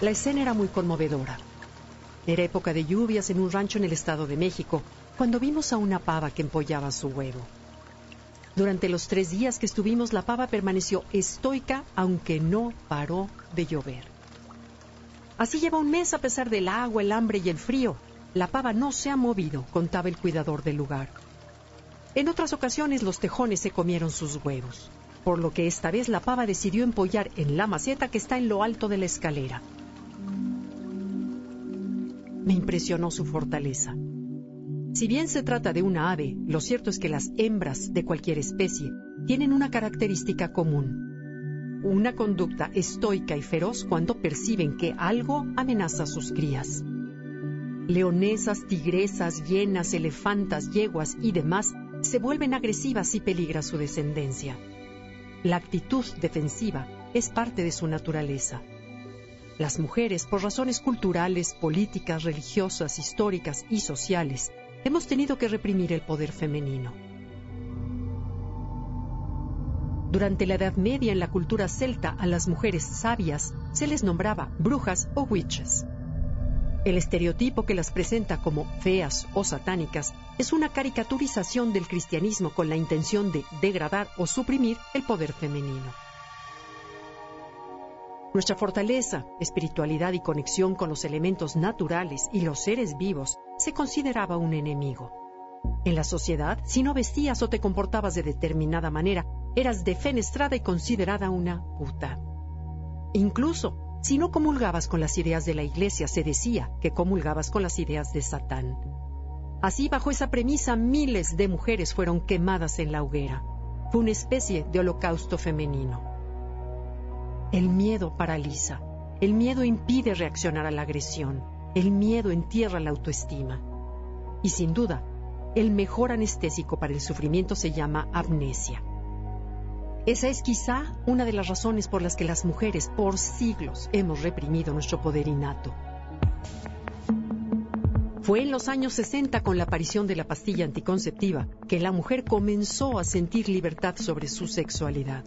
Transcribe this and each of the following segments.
La escena era muy conmovedora. Era época de lluvias en un rancho en el Estado de México, cuando vimos a una pava que empollaba su huevo. Durante los tres días que estuvimos, la pava permaneció estoica, aunque no paró de llover. Así lleva un mes a pesar del agua, el hambre y el frío. La pava no se ha movido, contaba el cuidador del lugar. En otras ocasiones los tejones se comieron sus huevos, por lo que esta vez la pava decidió empollar en la maceta que está en lo alto de la escalera. Me impresionó su fortaleza. Si bien se trata de una ave, lo cierto es que las hembras de cualquier especie tienen una característica común. Una conducta estoica y feroz cuando perciben que algo amenaza a sus crías. Leonesas, tigresas, hienas, elefantas, yeguas y demás se vuelven agresivas y peligra su descendencia. La actitud defensiva es parte de su naturaleza. Las mujeres, por razones culturales, políticas, religiosas, históricas y sociales, hemos tenido que reprimir el poder femenino. Durante la Edad Media en la cultura celta a las mujeres sabias se les nombraba brujas o witches. El estereotipo que las presenta como feas o satánicas es una caricaturización del cristianismo con la intención de degradar o suprimir el poder femenino. Nuestra fortaleza, espiritualidad y conexión con los elementos naturales y los seres vivos se consideraba un enemigo. En la sociedad, si no vestías o te comportabas de determinada manera, eras defenestrada y considerada una puta. Incluso, si no comulgabas con las ideas de la iglesia, se decía que comulgabas con las ideas de Satán. Así, bajo esa premisa, miles de mujeres fueron quemadas en la hoguera. Fue una especie de holocausto femenino. El miedo paraliza. El miedo impide reaccionar a la agresión. El miedo entierra la autoestima. Y sin duda, el mejor anestésico para el sufrimiento se llama amnesia. Esa es quizá una de las razones por las que las mujeres por siglos hemos reprimido nuestro poder innato. Fue en los años 60 con la aparición de la pastilla anticonceptiva que la mujer comenzó a sentir libertad sobre su sexualidad.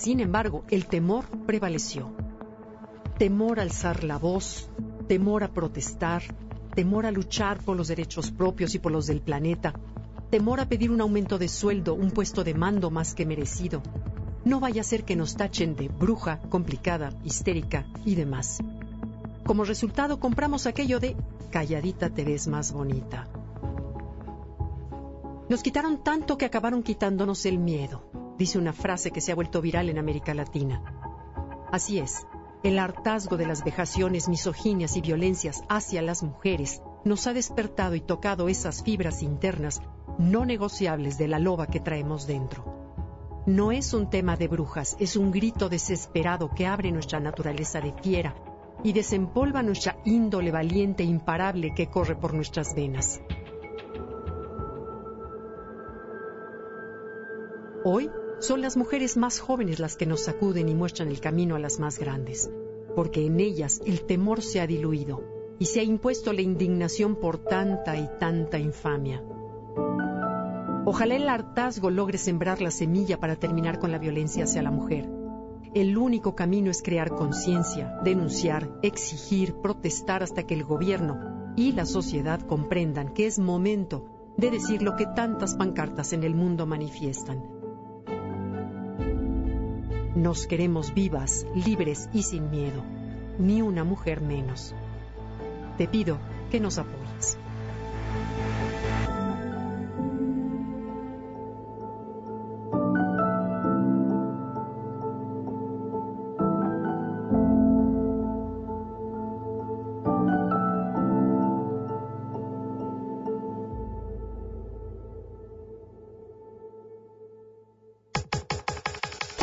Sin embargo, el temor prevaleció. Temor a alzar la voz, temor a protestar, temor a luchar por los derechos propios y por los del planeta, temor a pedir un aumento de sueldo, un puesto de mando más que merecido. No vaya a ser que nos tachen de bruja, complicada, histérica y demás. Como resultado compramos aquello de calladita te ves más bonita. Nos quitaron tanto que acabaron quitándonos el miedo dice una frase que se ha vuelto viral en América Latina. Así es, el hartazgo de las vejaciones, misoginias y violencias hacia las mujeres nos ha despertado y tocado esas fibras internas no negociables de la loba que traemos dentro. No es un tema de brujas, es un grito desesperado que abre nuestra naturaleza de fiera y desempolva nuestra índole valiente e imparable que corre por nuestras venas. Hoy son las mujeres más jóvenes las que nos sacuden y muestran el camino a las más grandes, porque en ellas el temor se ha diluido y se ha impuesto la indignación por tanta y tanta infamia. Ojalá el hartazgo logre sembrar la semilla para terminar con la violencia hacia la mujer. El único camino es crear conciencia, denunciar, exigir, protestar hasta que el gobierno y la sociedad comprendan que es momento de decir lo que tantas pancartas en el mundo manifiestan nos queremos vivas, libres y sin miedo, ni una mujer menos. Te pido que nos apoyes.